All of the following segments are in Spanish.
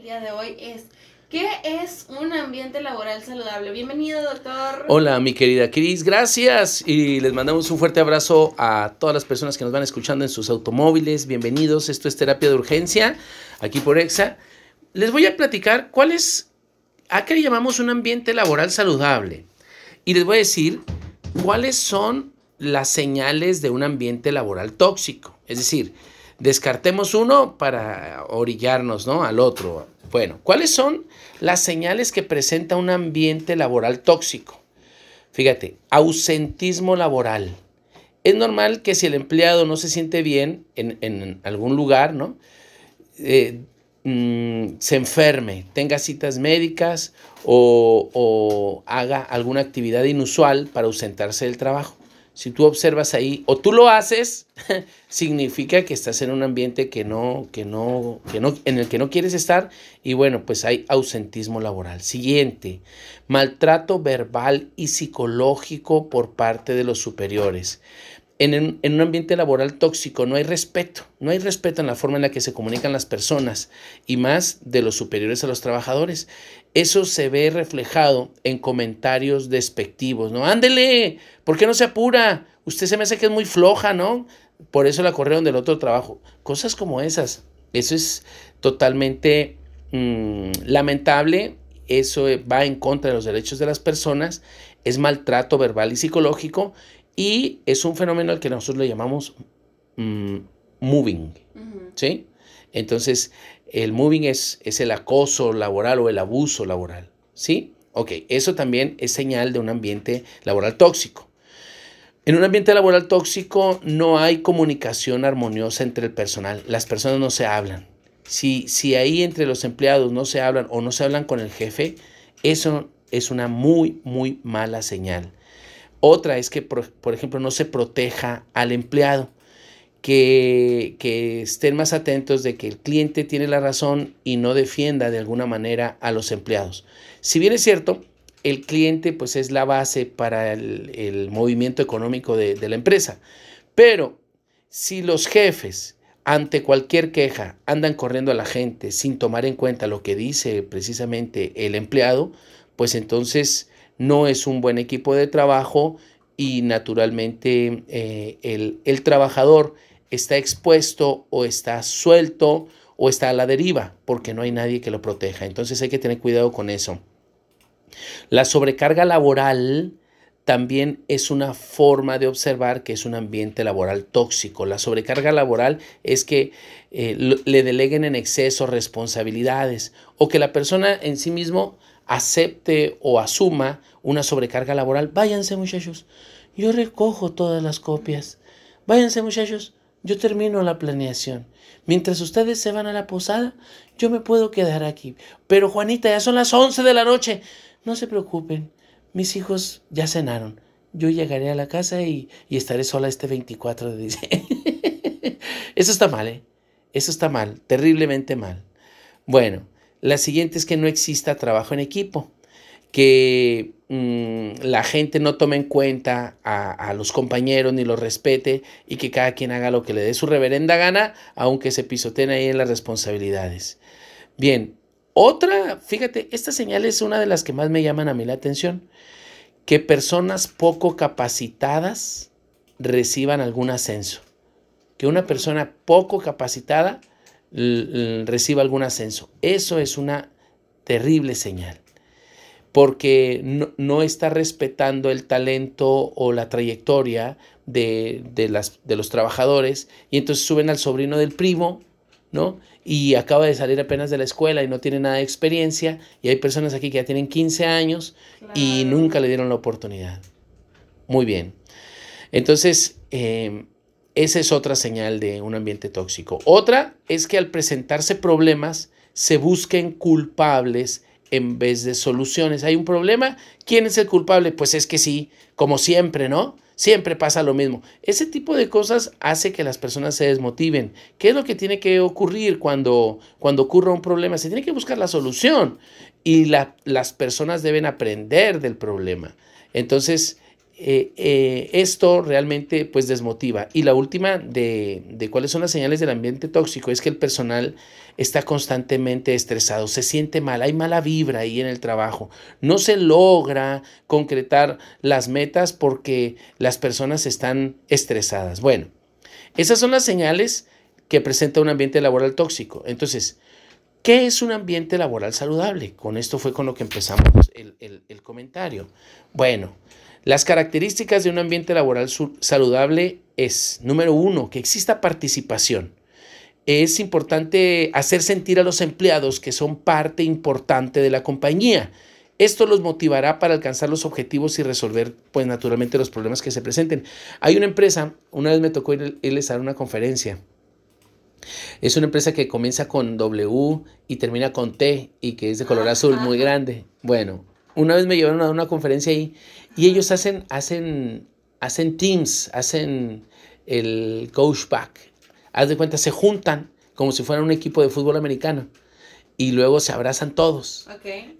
El día de hoy es ¿Qué es un ambiente laboral saludable? Bienvenido, doctor. Hola, mi querida Cris, gracias. Y les mandamos un fuerte abrazo a todas las personas que nos van escuchando en sus automóviles. Bienvenidos, esto es Terapia de Urgencia, aquí por EXA. Les voy a platicar cuál es, a qué le llamamos un ambiente laboral saludable. Y les voy a decir cuáles son las señales de un ambiente laboral tóxico. Es decir, descartemos uno para orillarnos ¿no? al otro. Bueno, ¿cuáles son las señales que presenta un ambiente laboral tóxico? Fíjate, ausentismo laboral. Es normal que si el empleado no se siente bien en, algún lugar, ¿no? Eh, mm, se enferme, tenga citas médicas o haga alguna actividad inusual para ausentarse del trabajo si tú observas ahí o tú lo haces, significa que estás en un ambiente que no, que no, que no, en el que no quieres estar y bueno, pues hay ausentismo laboral. Siguiente, maltrato verbal y psicológico por parte de los superiores. En, un ambiente laboral tóxico no hay respeto, no hay respeto en la forma en la que se comunican las personas y más de los superiores a los trabajadores. Eso se ve reflejado en comentarios despectivos, ¿no? Ándele, ¿por qué no se apura? Usted se me hace que es muy floja, ¿no? Por eso la corrieron del otro trabajo. Cosas como esas. Eso es totalmente mm, lamentable. Eso va en contra de los derechos de las personas. Es maltrato verbal y psicológico. Y es un fenómeno al que nosotros le llamamos mm, moving. ¿Sí? Entonces, el moving es, es el acoso laboral o el abuso laboral. ¿Sí? Ok, eso también es señal de un ambiente laboral tóxico. En un ambiente laboral tóxico no hay comunicación armoniosa entre el personal. Las personas no se hablan. Si, si ahí entre los empleados no se hablan o no se hablan con el jefe, eso es una muy, muy mala señal. Otra es que, por, ejemplo, no se proteja al empleado que, estén más atentos de que el cliente tiene la razón y no defienda de alguna manera a los empleados. Si bien es cierto, el cliente pues es la base para el, movimiento económico de la empresa, pero si los jefes ante cualquier queja andan corriendo a la gente sin tomar en cuenta lo que dice precisamente el empleado, pues entonces no es un buen equipo de trabajo y naturalmente eh, el, el trabajador está expuesto o está suelto o está a la deriva porque no hay nadie que lo proteja. Entonces hay que tener cuidado con eso. La sobrecarga laboral también es una forma de observar que es un ambiente laboral tóxico. La sobrecarga laboral es que eh, le deleguen en exceso responsabilidades o que la persona en sí mismo acepte o asuma una sobrecarga laboral. Váyanse muchachos, yo recojo todas las copias. Váyanse muchachos, yo termino la planeación. Mientras ustedes se van a la posada, yo me puedo quedar aquí. Pero Juanita, ya son las 11 de la noche. No se preocupen, mis hijos ya cenaron. Yo llegaré a la casa y, estaré sola este 24 de diciembre. Eso está mal, ¿eh? Eso está mal, terriblemente mal. Bueno, la siguiente es que no exista trabajo en equipo que mm, la gente no tome en cuenta a, los compañeros ni los respete y que cada quien haga lo que le dé su reverenda gana, aunque se pisoteen ahí en las responsabilidades. Bien, otra, fíjate, esta señal es una de las que más me llaman a mí la atención, que personas poco capacitadas reciban algún ascenso, que una persona poco capacitada reciba algún ascenso. Eso es una terrible señal porque no, está respetando el talento o la trayectoria de, las, de los trabajadores y entonces suben al sobrino del primo, ¿no? Y acaba de salir apenas de la escuela y no tiene nada de experiencia y hay personas aquí que ya tienen 15 años y nunca le dieron la oportunidad. Muy bien. Entonces, em, esa es otra señal de un ambiente tóxico. Otra es que al presentarse problemas se busquen culpables en vez de soluciones. Hay un problema, ¿quién es el culpable? Pues es que sí, como siempre, ¿no? Siempre pasa lo mismo. Ese tipo de cosas hace que las personas se desmotiven. ¿Qué es lo que tiene que ocurrir cuando, cuando ocurra un problema? Se tiene que buscar la solución y las personas deben aprender del problema. Entonces, eh, eh, esto realmente pues desmotiva. Y la última de, cuáles son las señales del ambiente tóxico es que el personal está constantemente estresado, se siente mal, hay mala vibra ahí en el trabajo, no se logra concretar las metas porque las personas están estresadas. Bueno, esas son las señales que presenta un ambiente laboral tóxico. Entonces, ¿qué es un ambiente laboral saludable? Con esto fue con lo que empezamos el, comentario. Bueno, las características de un ambiente laboral saludable es, número uno, que exista participación. Es importante hacer sentir a los empleados que son parte importante de la compañía. Esto los motivará para alcanzar los objetivos y resolver, pues naturalmente, los problemas que se presenten. Hay una empresa, una vez me tocó irles a dar una conferencia. Es una empresa que comienza con W y termina con T y que es de color azul, muy grande. Bueno, una vez me llevaron a una conferencia ahí y ellos hacen, hacen, hacen teams, hacen el coach back. Haz de cuenta, se juntan como si fueran un equipo de fútbol americano y luego se abrazan todos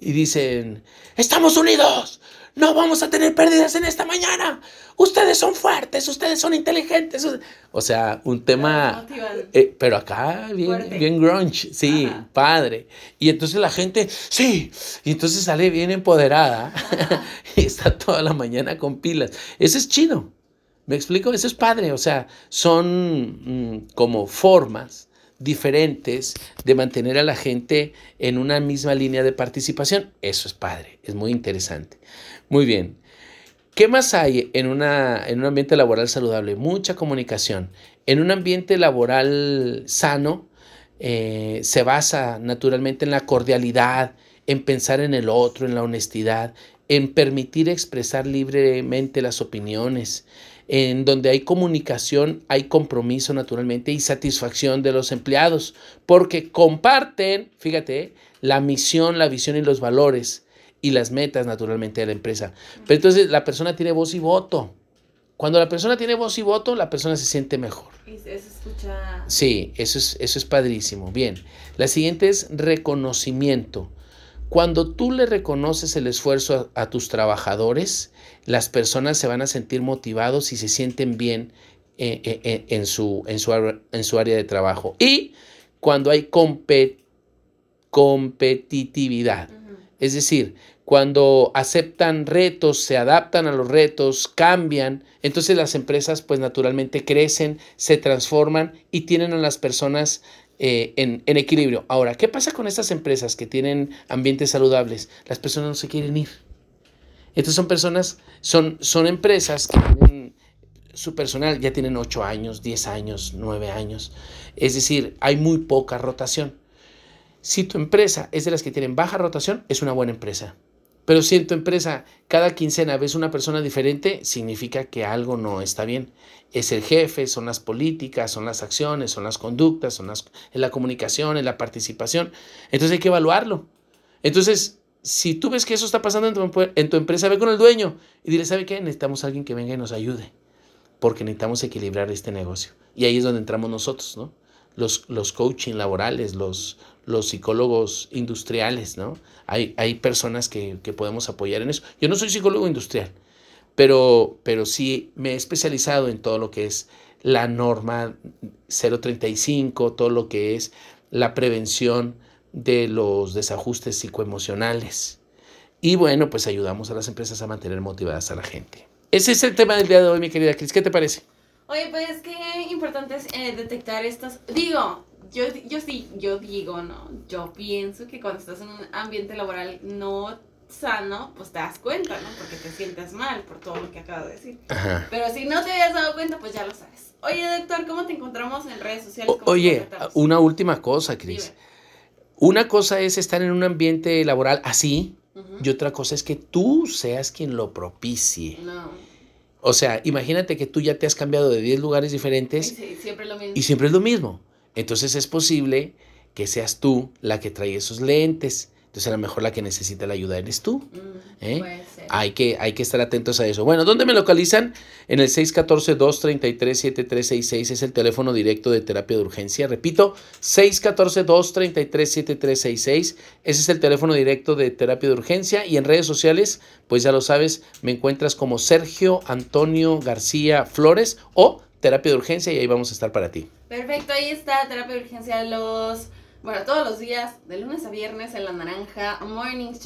y dicen, estamos unidos, no vamos a tener pérdidas en esta mañana, ustedes son fuertes, ustedes son inteligentes. O sea, un tema, eh, pero acá bien, bien grunge, sí, padre. Y entonces la gente, sí, y entonces sale bien empoderada y está toda la mañana con pilas. Eso es chido. ¿Me explico? Eso es padre. O sea, son mm, como formas diferentes de mantener a la gente en una misma línea de participación. Eso es padre, es muy interesante. Muy bien. ¿Qué más hay en, una, en un ambiente laboral saludable? Mucha comunicación. En un ambiente laboral sano eh, se basa naturalmente en la cordialidad, en pensar en el otro, en la honestidad, en permitir expresar libremente las opiniones, en donde hay comunicación, hay compromiso naturalmente y satisfacción de los empleados, porque comparten, fíjate, la misión, la visión y los valores y las metas naturalmente de la empresa. Pero entonces la persona tiene voz y voto. Cuando la persona tiene voz y voto, la persona se siente mejor. Y se escucha... Sí, eso es, eso es padrísimo. Bien, la siguiente es reconocimiento. Cuando tú le reconoces el esfuerzo a, tus trabajadores, las personas se van a sentir motivados y se sienten bien eh, eh, eh, en, su, en, su, en, su, área de trabajo. Y cuando hay competitividad, es decir, cuando aceptan retos, se adaptan a los retos, cambian, entonces las empresas pues naturalmente crecen, se transforman y tienen a las personas eh, en, equilibrio. Ahora, ¿qué pasa con estas empresas que tienen ambientes saludables? Las personas no se quieren ir. Entonces son personas, son, son empresas que tienen su personal, ya tienen 8 años, 10 años, 9 años. Es decir, hay muy poca rotación. Si tu empresa es de las que tienen baja rotación, es una buena empresa. Pero si en tu empresa cada quincena ves una persona diferente, significa que algo no está bien. Es el jefe, son las políticas, son las acciones, son las conductas, son las, es la comunicación, es la participación. Entonces hay que evaluarlo. Entonces, si tú ves que eso está pasando en tu, en tu empresa, ve con el dueño y dile, ¿sabe qué? Necesitamos alguien que venga y nos ayude, porque necesitamos equilibrar este negocio. Y ahí es donde entramos nosotros, ¿no? Los, los coaching laborales, los, los psicólogos industriales, ¿no? Hay, hay personas que, podemos apoyar en eso. Yo no soy psicólogo industrial, pero, pero sí me he especializado en todo lo que es la norma 035, todo lo que es la prevención de los desajustes psicoemocionales. Y bueno, pues ayudamos a las empresas a mantener motivadas a la gente. Ese es el tema del día de hoy, mi querida Cris. ¿Qué te parece? Oye, pues qué importante es eh, detectar estas. Digo, yo, yo sí, yo digo, ¿no? Yo pienso que cuando estás en un ambiente laboral no sano, pues te das cuenta, ¿no? Porque te sientes mal por todo lo que acabo de decir. Pero si no te habías dado cuenta, pues ya lo sabes. Oye, doctor, ¿cómo te encontramos en redes sociales? oye, una última cosa, Cris. Una cosa es estar en un ambiente laboral así, y otra cosa es que tú seas quien lo propicie. No. O sea, imagínate que tú ya te has cambiado de 10 lugares diferentes. Sí, siempre lo mismo. Y siempre es lo mismo. Entonces es posible que seas tú la que trae esos lentes. Entonces a lo mejor la que necesita la ayuda eres tú. Mm, ¿eh? Hay, que, hay que estar atentos a eso. Bueno, ¿dónde me localizan? En el 614-233-7366 es el teléfono directo de terapia de urgencia. Repito, 614-233-7366. Ese es el teléfono directo de terapia de urgencia. Y en redes sociales, pues ya lo sabes, me encuentras como Sergio Antonio García Flores o terapia de urgencia y ahí vamos a estar para ti. Perfecto, ahí está terapia de urgencia los Bueno, todos los días, de lunes a viernes en La Naranja, Morning Show.